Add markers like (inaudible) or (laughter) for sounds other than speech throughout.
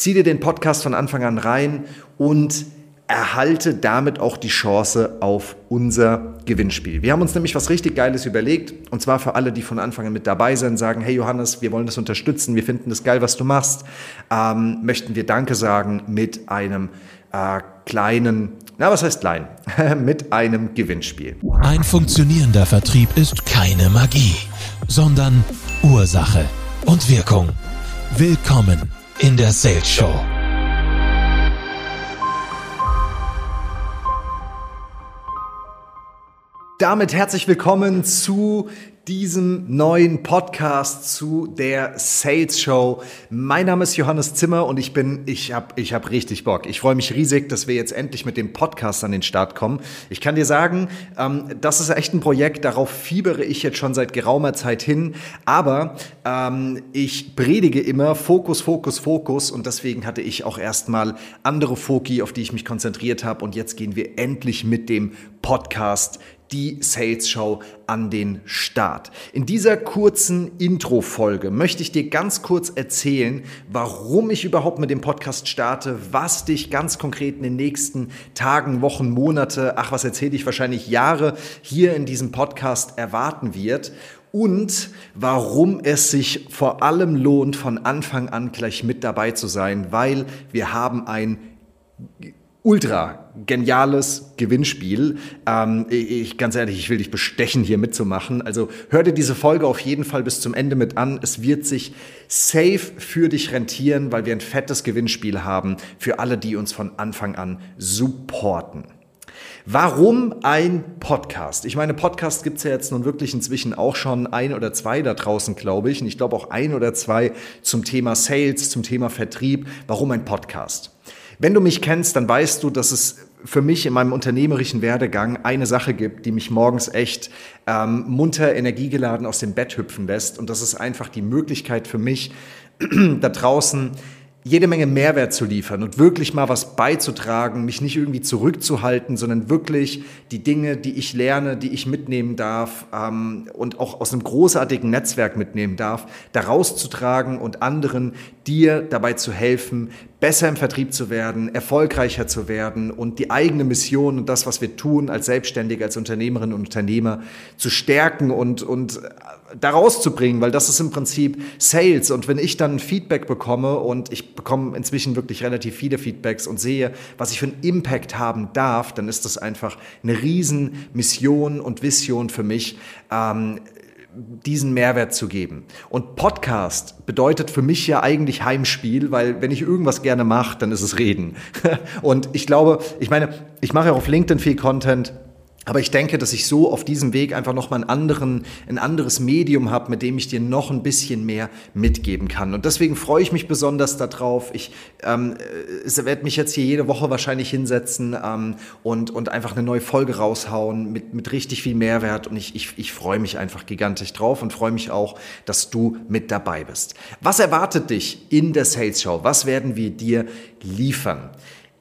zieh dir den Podcast von Anfang an rein und erhalte damit auch die Chance auf unser Gewinnspiel. Wir haben uns nämlich was richtig Geiles überlegt und zwar für alle, die von Anfang an mit dabei sind, sagen, hey Johannes, wir wollen das unterstützen, wir finden das geil, was du machst, ähm, möchten wir Danke sagen mit einem äh, kleinen, na was heißt klein, (laughs) mit einem Gewinnspiel. Ein funktionierender Vertrieb ist keine Magie, sondern Ursache und Wirkung. Willkommen in der Sales Show. Damit herzlich willkommen zu diesem neuen Podcast zu der Sales Show. Mein Name ist Johannes Zimmer und ich bin, ich habe ich hab richtig Bock. Ich freue mich riesig, dass wir jetzt endlich mit dem Podcast an den Start kommen. Ich kann dir sagen, ähm, das ist echt ein Projekt, darauf fiebere ich jetzt schon seit geraumer Zeit hin. Aber ähm, ich predige immer Fokus, Fokus, Fokus und deswegen hatte ich auch erstmal andere Foki, auf die ich mich konzentriert habe. Und jetzt gehen wir endlich mit dem Podcast die Sales Show an den Start. In dieser kurzen Intro-Folge möchte ich dir ganz kurz erzählen, warum ich überhaupt mit dem Podcast starte, was dich ganz konkret in den nächsten Tagen, Wochen, Monate, ach, was erzähle ich wahrscheinlich Jahre hier in diesem Podcast erwarten wird und warum es sich vor allem lohnt, von Anfang an gleich mit dabei zu sein, weil wir haben ein ultra geniales Gewinnspiel. Ähm, ich ganz ehrlich, ich will dich bestechen, hier mitzumachen. Also hör dir diese Folge auf jeden Fall bis zum Ende mit an. Es wird sich safe für dich rentieren, weil wir ein fettes Gewinnspiel haben für alle, die uns von Anfang an supporten. Warum ein Podcast? Ich meine, Podcast gibt's ja jetzt nun wirklich inzwischen auch schon ein oder zwei da draußen, glaube ich. Und ich glaube auch ein oder zwei zum Thema Sales, zum Thema Vertrieb. Warum ein Podcast? Wenn du mich kennst, dann weißt du, dass es für mich in meinem unternehmerischen Werdegang eine Sache gibt, die mich morgens echt ähm, munter, energiegeladen aus dem Bett hüpfen lässt. Und das ist einfach die Möglichkeit für mich, (clears throat) da draußen jede Menge Mehrwert zu liefern und wirklich mal was beizutragen, mich nicht irgendwie zurückzuhalten, sondern wirklich die Dinge, die ich lerne, die ich mitnehmen darf ähm, und auch aus einem großartigen Netzwerk mitnehmen darf, da rauszutragen und anderen dir dabei zu helfen, besser im Vertrieb zu werden, erfolgreicher zu werden und die eigene Mission und das, was wir tun als Selbstständige, als Unternehmerinnen und Unternehmer zu stärken und, und da rauszubringen, weil das ist im Prinzip Sales. Und wenn ich dann Feedback bekomme und ich bekomme inzwischen wirklich relativ viele Feedbacks und sehe, was ich für einen Impact haben darf, dann ist das einfach eine Riesenmission und Vision für mich. Ähm, diesen Mehrwert zu geben. Und Podcast bedeutet für mich ja eigentlich Heimspiel, weil wenn ich irgendwas gerne mache, dann ist es Reden. (laughs) Und ich glaube, ich meine, ich mache ja auf LinkedIn viel Content aber ich denke, dass ich so auf diesem Weg einfach nochmal einen anderen, ein anderes Medium habe, mit dem ich dir noch ein bisschen mehr mitgeben kann. Und deswegen freue ich mich besonders darauf. Ich ähm, werde mich jetzt hier jede Woche wahrscheinlich hinsetzen ähm, und, und einfach eine neue Folge raushauen mit, mit richtig viel Mehrwert. Und ich, ich, ich freue mich einfach gigantisch drauf und freue mich auch, dass du mit dabei bist. Was erwartet dich in der Sales Show? Was werden wir dir liefern?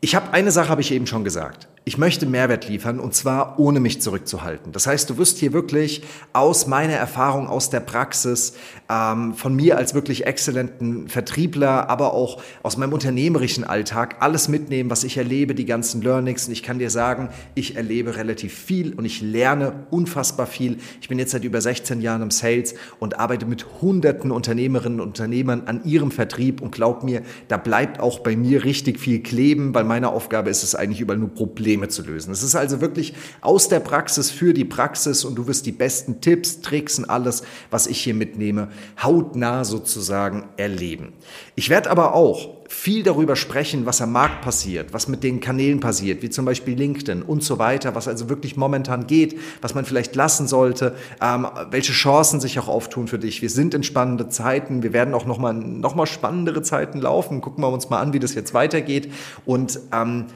Ich habe eine Sache, habe ich eben schon gesagt. Ich möchte Mehrwert liefern und zwar ohne mich zurückzuhalten. Das heißt, du wirst hier wirklich aus meiner Erfahrung, aus der Praxis, ähm, von mir als wirklich exzellenten Vertriebler, aber auch aus meinem unternehmerischen Alltag alles mitnehmen, was ich erlebe, die ganzen Learnings. Und ich kann dir sagen, ich erlebe relativ viel und ich lerne unfassbar viel. Ich bin jetzt seit über 16 Jahren im Sales und arbeite mit hunderten Unternehmerinnen und Unternehmern an ihrem Vertrieb und glaub mir, da bleibt auch bei mir richtig viel kleben, weil meine Aufgabe ist es eigentlich überall nur Probleme Probleme zu lösen. Es ist also wirklich aus der Praxis für die Praxis und du wirst die besten Tipps, Tricks und alles, was ich hier mitnehme, hautnah sozusagen erleben. Ich werde aber auch viel darüber sprechen, was am Markt passiert, was mit den Kanälen passiert, wie zum Beispiel LinkedIn und so weiter, was also wirklich momentan geht, was man vielleicht lassen sollte, ähm, welche Chancen sich auch auftun für dich. Wir sind in spannende Zeiten, wir werden auch nochmal noch mal spannendere Zeiten laufen. Gucken wir uns mal an, wie das jetzt weitergeht und ähm,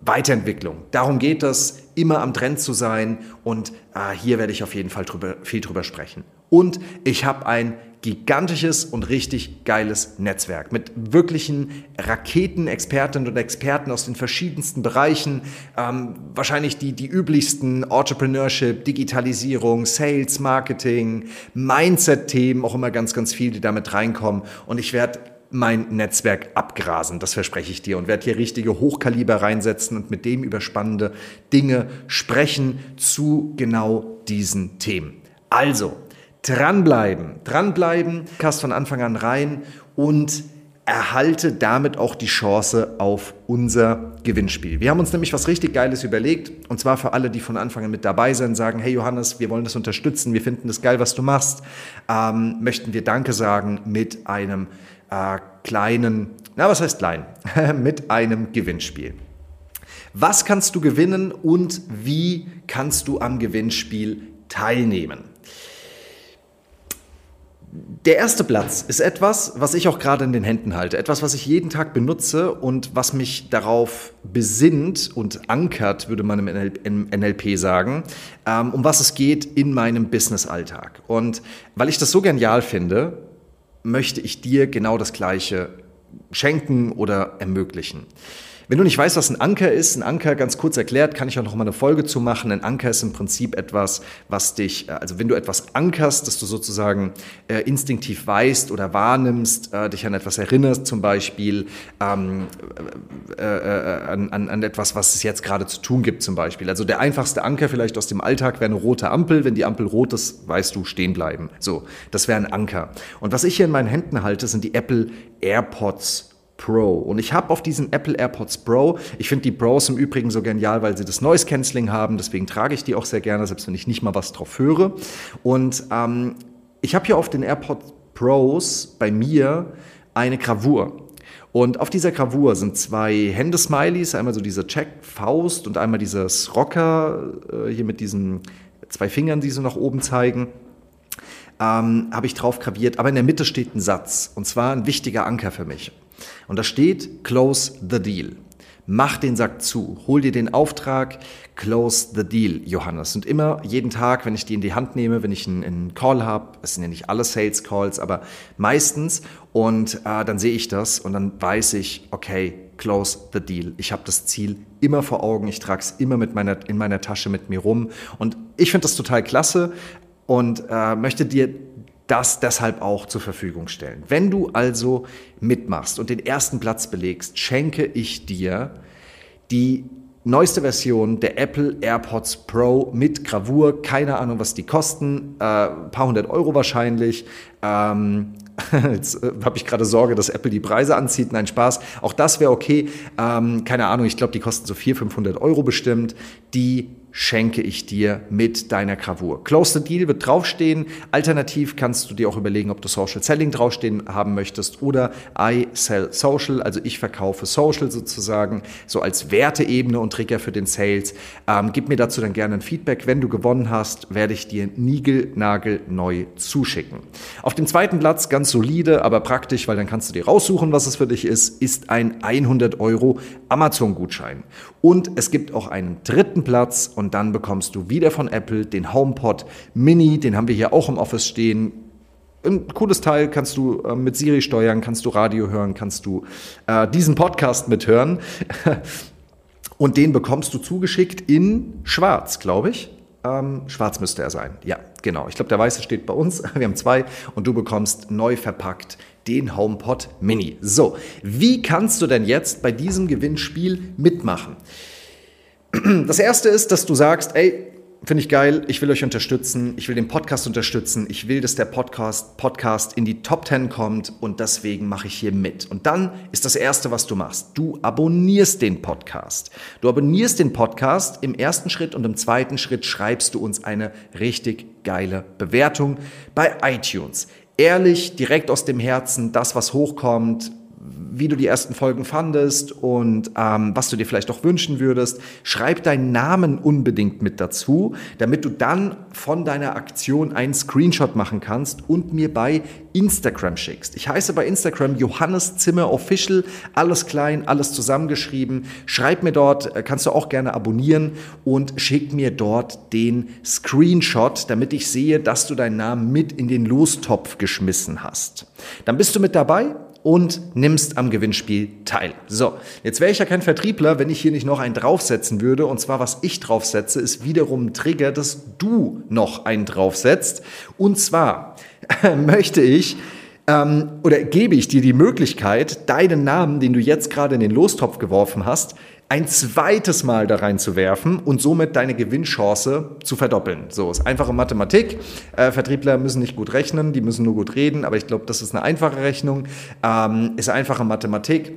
Weiterentwicklung. Darum geht es, immer am Trend zu sein und äh, hier werde ich auf jeden Fall drüber, viel drüber sprechen. Und ich habe ein gigantisches und richtig geiles Netzwerk mit wirklichen Raketenexpertinnen und Experten aus den verschiedensten Bereichen. Ähm, wahrscheinlich die, die üblichsten Entrepreneurship, Digitalisierung, Sales, Marketing, Mindset-Themen, auch immer ganz, ganz viel, die damit reinkommen. Und ich werde mein Netzwerk abgrasen, das verspreche ich dir, und werde hier richtige Hochkaliber reinsetzen und mit dem über spannende Dinge sprechen zu genau diesen Themen. Also, dranbleiben, dranbleiben, Cast von Anfang an rein und erhalte damit auch die Chance auf unser Gewinnspiel. Wir haben uns nämlich was richtig Geiles überlegt und zwar für alle, die von Anfang an mit dabei sind, sagen, hey Johannes, wir wollen das unterstützen, wir finden das geil, was du machst, ähm, möchten wir Danke sagen mit einem äh, kleinen, na was heißt klein, (laughs) mit einem Gewinnspiel. Was kannst du gewinnen und wie kannst du am Gewinnspiel teilnehmen? Der erste Platz ist etwas, was ich auch gerade in den Händen halte, etwas, was ich jeden Tag benutze und was mich darauf besinnt und ankert, würde man im NLP sagen, ähm, um was es geht in meinem Business-Alltag. Und weil ich das so genial finde, möchte ich dir genau das Gleiche schenken oder ermöglichen. Wenn du nicht weißt, was ein Anker ist, ein Anker ganz kurz erklärt, kann ich auch noch mal eine Folge zu machen. Ein Anker ist im Prinzip etwas, was dich, äh, also wenn du etwas ankerst, dass du sozusagen äh, instinktiv weißt oder wahrnimmst, äh, dich an etwas erinnerst, zum Beispiel ähm, äh, äh, an, an, an etwas, was es jetzt gerade zu tun gibt, zum Beispiel. Also der einfachste Anker vielleicht aus dem Alltag wäre eine rote Ampel. Wenn die Ampel rot ist, weißt du, stehen bleiben. So, das wäre ein Anker. Und was ich hier in meinen Händen halte, sind die Apple AirPods Pro. Und ich habe auf diesen Apple AirPods Pro, ich finde die Pros im Übrigen so genial, weil sie das Noise Cancelling haben, deswegen trage ich die auch sehr gerne, selbst wenn ich nicht mal was drauf höre. Und ähm, ich habe hier auf den AirPods Pros bei mir eine Gravur. Und auf dieser Gravur sind zwei Hände-Smileys, einmal so diese Check-Faust und einmal dieses Rocker, äh, hier mit diesen zwei Fingern, die so nach oben zeigen. Ähm, habe ich drauf graviert, aber in der Mitte steht ein Satz und zwar ein wichtiger Anker für mich. Und da steht, close the deal. Mach den Sack zu, hol dir den Auftrag, close the deal, Johannes. Und immer, jeden Tag, wenn ich die in die Hand nehme, wenn ich einen, einen Call habe, es sind ja nicht alle Sales Calls, aber meistens, und äh, dann sehe ich das und dann weiß ich, okay, close the deal. Ich habe das Ziel immer vor Augen, ich trage es immer mit meiner, in meiner Tasche mit mir rum. Und ich finde das total klasse und äh, möchte dir das deshalb auch zur Verfügung stellen. Wenn du also mitmachst und den ersten Platz belegst, schenke ich dir die neueste Version der Apple AirPods Pro mit Gravur. Keine Ahnung, was die kosten. Äh, paar hundert Euro wahrscheinlich. Ähm, (laughs) Jetzt äh, habe ich gerade Sorge, dass Apple die Preise anzieht. Nein, Spaß. Auch das wäre okay. Ähm, keine Ahnung, ich glaube, die kosten so 400, 500 Euro bestimmt. Die schenke ich dir mit deiner Gravur. Close the Deal wird draufstehen. Alternativ kannst du dir auch überlegen, ob du Social Selling draufstehen haben möchtest oder I sell Social, also ich verkaufe Social sozusagen, so als Werteebene und Trigger für den Sales. Ähm, gib mir dazu dann gerne ein Feedback. Wenn du gewonnen hast, werde ich dir Nigel neu zuschicken. Auf dem zweiten Platz, ganz solide, aber praktisch, weil dann kannst du dir raussuchen, was es für dich ist, ist ein 100 Euro Amazon-Gutschein. Und es gibt auch einen dritten Platz und dann bekommst du wieder von Apple den HomePod Mini, den haben wir hier auch im Office stehen. Ein cooles Teil, kannst du äh, mit Siri steuern, kannst du Radio hören, kannst du äh, diesen Podcast mithören. (laughs) Und den bekommst du zugeschickt in Schwarz, glaube ich. Ähm, schwarz müsste er sein. Ja, genau. Ich glaube, der weiße steht bei uns. (laughs) Wir haben zwei und du bekommst neu verpackt den HomePod Mini. So, wie kannst du denn jetzt bei diesem Gewinnspiel mitmachen? Das erste ist, dass du sagst, ey, finde ich geil, ich will euch unterstützen, ich will den Podcast unterstützen, ich will, dass der Podcast, Podcast in die Top 10 kommt und deswegen mache ich hier mit. Und dann ist das Erste, was du machst, du abonnierst den Podcast. Du abonnierst den Podcast im ersten Schritt und im zweiten Schritt schreibst du uns eine richtig geile Bewertung bei iTunes. Ehrlich, direkt aus dem Herzen, das, was hochkommt, wie du die ersten Folgen fandest und ähm, was du dir vielleicht auch wünschen würdest. Schreib deinen Namen unbedingt mit dazu, damit du dann von deiner Aktion einen Screenshot machen kannst und mir bei Instagram schickst. Ich heiße bei Instagram Johannes Zimmer Official, alles klein, alles zusammengeschrieben. Schreib mir dort, äh, kannst du auch gerne abonnieren und schick mir dort den Screenshot, damit ich sehe, dass du deinen Namen mit in den Lostopf geschmissen hast. Dann bist du mit dabei und nimmst am Gewinnspiel teil. So, jetzt wäre ich ja kein Vertriebler, wenn ich hier nicht noch einen draufsetzen würde. Und zwar, was ich draufsetze, ist wiederum ein Trigger, dass du noch einen draufsetzt. Und zwar (laughs) möchte ich ähm, oder gebe ich dir die Möglichkeit, deinen Namen, den du jetzt gerade in den Lostopf geworfen hast, ein zweites Mal da reinzuwerfen und somit deine Gewinnchance zu verdoppeln. So ist einfache Mathematik. Äh, Vertriebler müssen nicht gut rechnen, die müssen nur gut reden, aber ich glaube, das ist eine einfache Rechnung. Ähm, ist einfache Mathematik.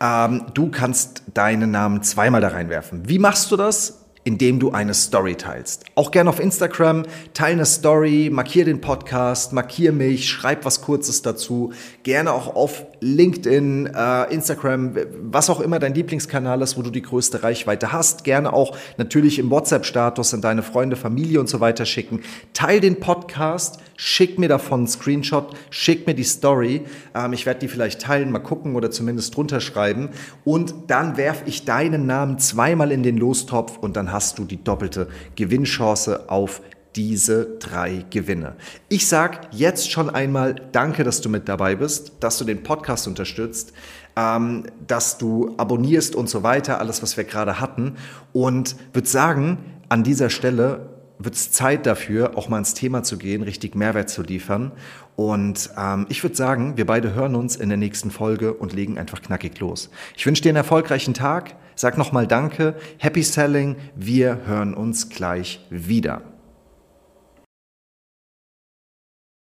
Ähm, du kannst deinen Namen zweimal da reinwerfen. Wie machst du das? Indem du eine Story teilst. Auch gerne auf Instagram, teile eine Story, markier den Podcast, markier mich, schreib was Kurzes dazu. Gerne auch auf LinkedIn, äh, Instagram, was auch immer dein Lieblingskanal ist, wo du die größte Reichweite hast. Gerne auch natürlich im WhatsApp-Status an deine Freunde, Familie und so weiter schicken. Teil den Podcast, schick mir davon einen Screenshot, schick mir die Story. Ähm, ich werde die vielleicht teilen, mal gucken oder zumindest drunter schreiben. Und dann werfe ich deinen Namen zweimal in den Lostopf und dann hast du die doppelte Gewinnchance auf diese drei Gewinne. Ich sage jetzt schon einmal Danke, dass du mit dabei bist, dass du den Podcast unterstützt, ähm, dass du abonnierst und so weiter, alles, was wir gerade hatten. Und würde sagen, an dieser Stelle wird es Zeit dafür, auch mal ins Thema zu gehen, richtig Mehrwert zu liefern. Und ähm, ich würde sagen, wir beide hören uns in der nächsten Folge und legen einfach knackig los. Ich wünsche dir einen erfolgreichen Tag. Sag nochmal Danke. Happy Selling. Wir hören uns gleich wieder.